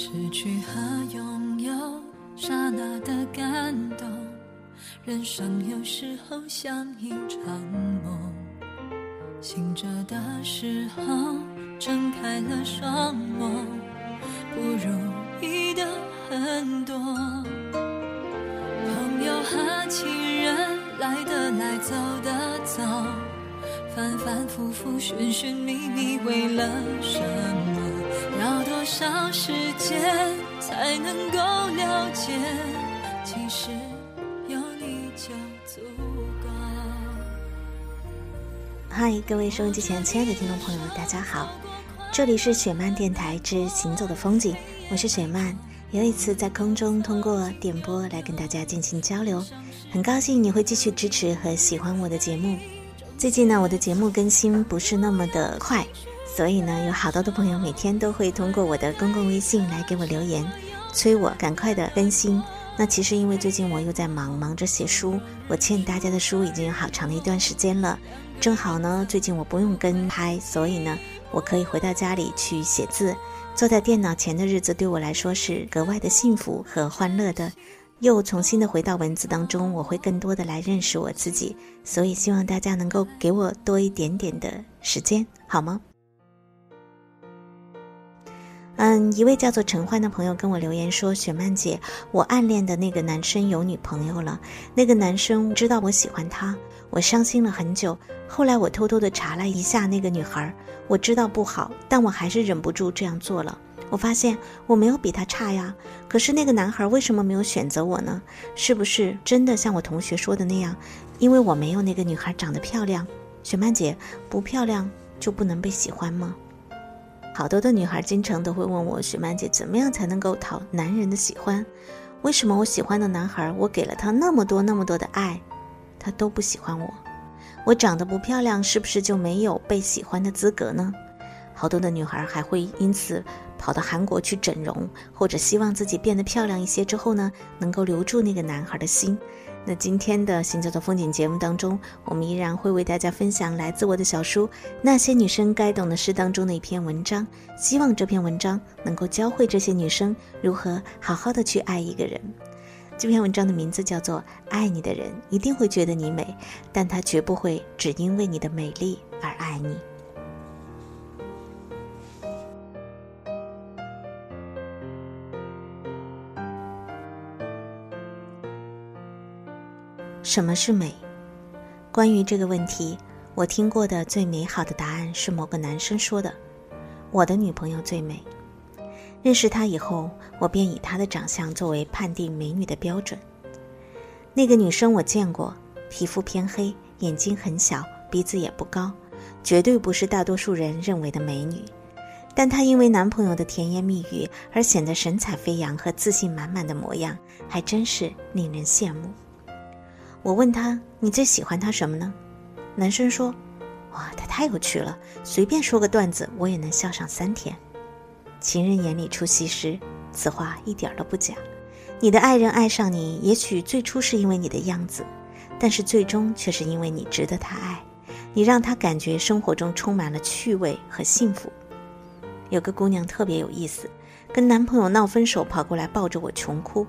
失去和拥有，刹那的感动。人生有时候像一场梦，醒着的时候睁开了双眸，不如意的很多。朋友和情人来的来，走的走，反反复复，寻寻觅觅，为了什么？要多少时间才能够了解？其实有你就足够。嗨，各位收音机前亲爱的听众朋友们，大家好，这里是雪漫电台之行走的风景，我是雪漫，又一次在空中通过点播来跟大家进行交流，很高兴你会继续支持和喜欢我的节目。最近呢，我的节目更新不是那么的快。所以呢，有好多的朋友每天都会通过我的公共微信来给我留言，催我赶快的更新。那其实因为最近我又在忙，忙着写书，我欠大家的书已经有好长的一段时间了。正好呢，最近我不用跟拍，所以呢，我可以回到家里去写字。坐在电脑前的日子对我来说是格外的幸福和欢乐的。又重新的回到文字当中，我会更多的来认识我自己。所以希望大家能够给我多一点点的时间，好吗？嗯，一位叫做陈欢的朋友跟我留言说：“雪曼姐，我暗恋的那个男生有女朋友了。那个男生知道我喜欢他，我伤心了很久。后来我偷偷的查了一下那个女孩，我知道不好，但我还是忍不住这样做了。我发现我没有比他差呀，可是那个男孩为什么没有选择我呢？是不是真的像我同学说的那样，因为我没有那个女孩长得漂亮？雪曼姐，不漂亮就不能被喜欢吗？”好多的女孩经常都会问我，雪曼姐怎么样才能够讨男人的喜欢？为什么我喜欢的男孩，我给了他那么多那么多的爱，他都不喜欢我？我长得不漂亮，是不是就没有被喜欢的资格呢？好多的女孩还会因此跑到韩国去整容，或者希望自己变得漂亮一些之后呢，能够留住那个男孩的心。那今天的行走的风景节目当中，我们依然会为大家分享来自我的小书《那些女生该懂的事》当中的一篇文章。希望这篇文章能够教会这些女生如何好好的去爱一个人。这篇文章的名字叫做《爱你的人一定会觉得你美，但他绝不会只因为你的美丽而爱你》。什么是美？关于这个问题，我听过的最美好的答案是某个男生说的：“我的女朋友最美。”认识她以后，我便以她的长相作为判定美女的标准。那个女生我见过，皮肤偏黑，眼睛很小，鼻子也不高，绝对不是大多数人认为的美女。但她因为男朋友的甜言蜜语而显得神采飞扬和自信满满的模样，还真是令人羡慕。我问他：“你最喜欢他什么呢？”男生说：“哇，他太有趣了，随便说个段子，我也能笑上三天。”情人眼里出西施，此话一点都不假。你的爱人爱上你，也许最初是因为你的样子，但是最终却是因为你值得他爱，你让他感觉生活中充满了趣味和幸福。有个姑娘特别有意思，跟男朋友闹分手，跑过来抱着我穷哭。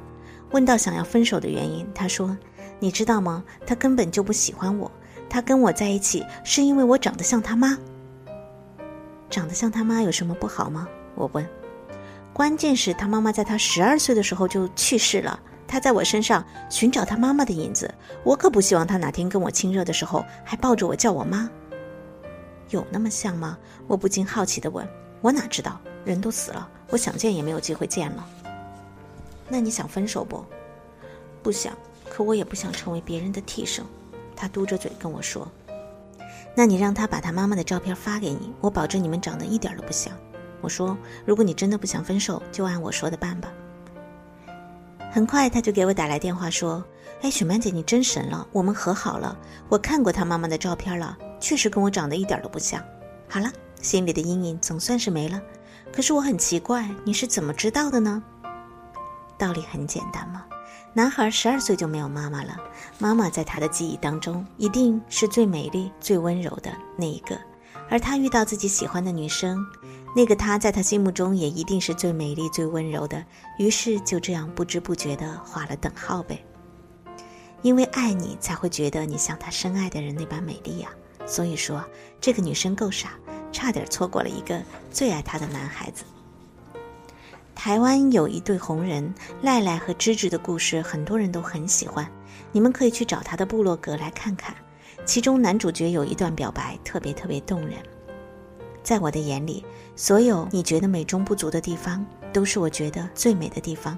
问到想要分手的原因，她说。你知道吗？他根本就不喜欢我。他跟我在一起是因为我长得像他妈。长得像他妈有什么不好吗？我问。关键是，他妈妈在他十二岁的时候就去世了。他在我身上寻找他妈妈的影子。我可不希望他哪天跟我亲热的时候还抱着我叫我妈。有那么像吗？我不禁好奇地问。我哪知道？人都死了，我想见也没有机会见了。那你想分手不？不想。可我也不想成为别人的替身，他嘟着嘴跟我说：“那你让他把他妈妈的照片发给你，我保证你们长得一点都不像。”我说：“如果你真的不想分手，就按我说的办吧。”很快他就给我打来电话说：“哎，雪曼姐，你真神了，我们和好了。我看过他妈妈的照片了，确实跟我长得一点都不像。好了，心里的阴影总算是没了。可是我很奇怪，你是怎么知道的呢？道理很简单嘛。”男孩十二岁就没有妈妈了，妈妈在他的记忆当中一定是最美丽、最温柔的那一个，而他遇到自己喜欢的女生，那个他在他心目中也一定是最美丽、最温柔的。于是就这样不知不觉地画了等号呗。因为爱你，才会觉得你像他深爱的人那般美丽呀。所以说，这个女生够傻，差点错过了一个最爱她的男孩子。台湾有一对红人赖赖和芝芝的故事，很多人都很喜欢，你们可以去找他的部落格来看看。其中男主角有一段表白特别特别动人，在我的眼里，所有你觉得美中不足的地方，都是我觉得最美的地方；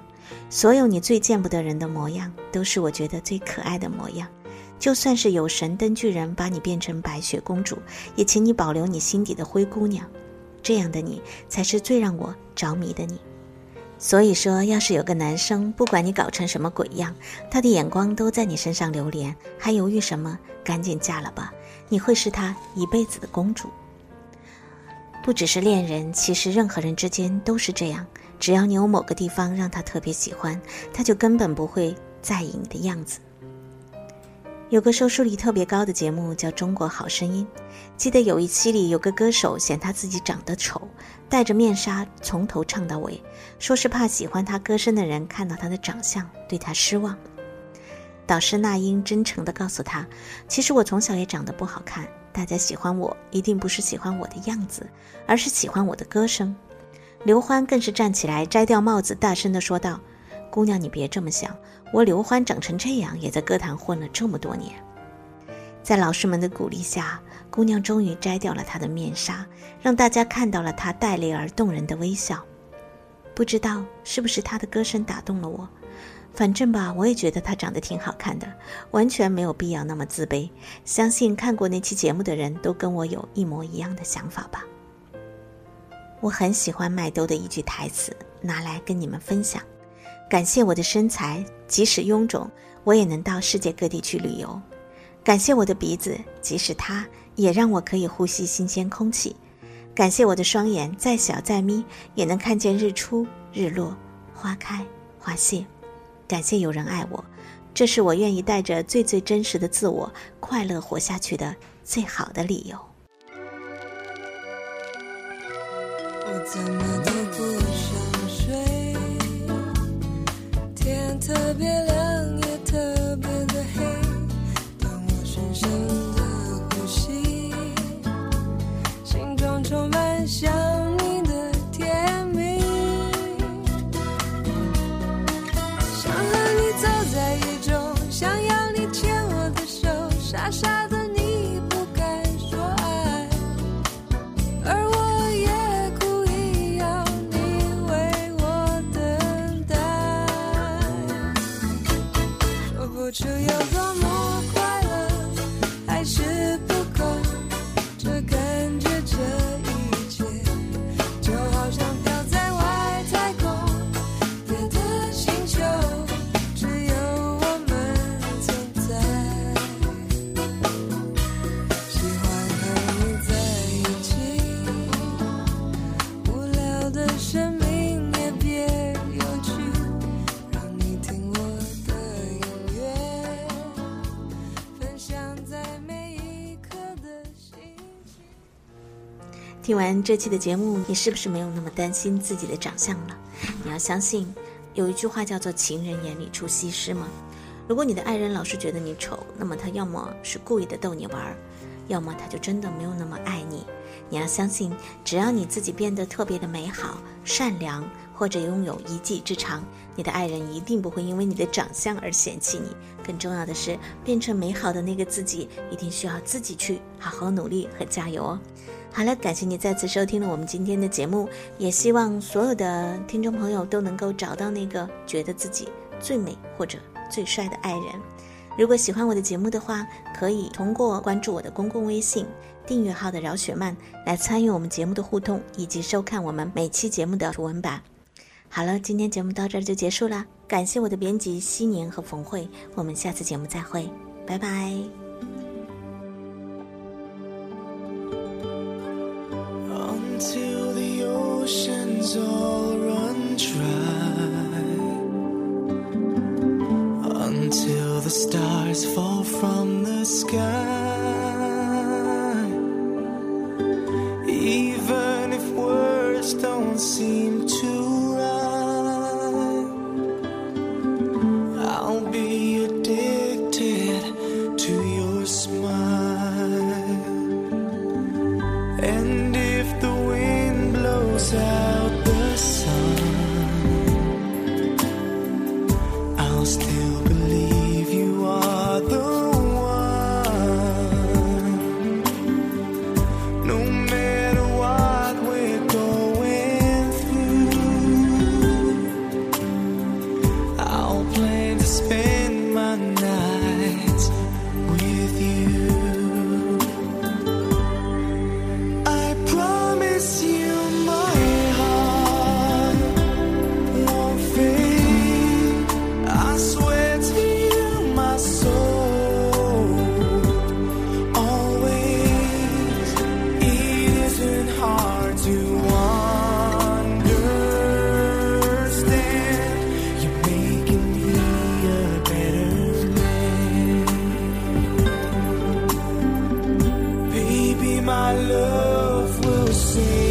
所有你最见不得人的模样，都是我觉得最可爱的模样。就算是有神灯巨人把你变成白雪公主，也请你保留你心底的灰姑娘，这样的你才是最让我着迷的你。所以说，要是有个男生，不管你搞成什么鬼样，他的眼光都在你身上流连，还犹豫什么？赶紧嫁了吧，你会是他一辈子的公主。不只是恋人，其实任何人之间都是这样。只要你有某个地方让他特别喜欢，他就根本不会在意你的样子。有个收视率特别高的节目叫《中国好声音》，记得有一期里有个歌手嫌他自己长得丑，戴着面纱从头唱到尾，说是怕喜欢他歌声的人看到他的长相对他失望。导师那英真诚地告诉他：“其实我从小也长得不好看，大家喜欢我一定不是喜欢我的样子，而是喜欢我的歌声。”刘欢更是站起来摘掉帽子，大声地说道：“姑娘，你别这么想。”我刘欢长成这样，也在歌坛混了这么多年，在老师们的鼓励下，姑娘终于摘掉了她的面纱，让大家看到了她带泪而动人的微笑。不知道是不是她的歌声打动了我，反正吧，我也觉得她长得挺好看的，完全没有必要那么自卑。相信看过那期节目的人都跟我有一模一样的想法吧。我很喜欢麦兜的一句台词，拿来跟你们分享。感谢我的身材，即使臃肿，我也能到世界各地去旅游。感谢我的鼻子，即使它也让我可以呼吸新鲜空气。感谢我的双眼，再小再眯，也能看见日出日落、花开花谢。感谢有人爱我，这是我愿意带着最最真实的自我，快乐活下去的最好的理由。我怎么特别亮也特别的黑，当我深深的呼吸，心中充满想听完这期的节目，你是不是没有那么担心自己的长相了？你要相信，有一句话叫做“情人眼里出西施”吗。如果你的爱人老是觉得你丑，那么他要么是故意的逗你玩儿，要么他就真的没有那么爱你。你要相信，只要你自己变得特别的美好、善良，或者拥有一技之长，你的爱人一定不会因为你的长相而嫌弃你。更重要的是，变成美好的那个自己，一定需要自己去好好努力和加油哦。好了，感谢你再次收听了我们今天的节目，也希望所有的听众朋友都能够找到那个觉得自己最美或者最帅的爱人。如果喜欢我的节目的话，可以通过关注我的公共微信订阅号的饶雪漫来参与我们节目的互动，以及收看我们每期节目的图文版。好了，今天节目到这儿就结束了，感谢我的编辑西年和冯慧，我们下次节目再会，拜拜。Until the stars fall from the sky. Even if words don't seem to love will sing.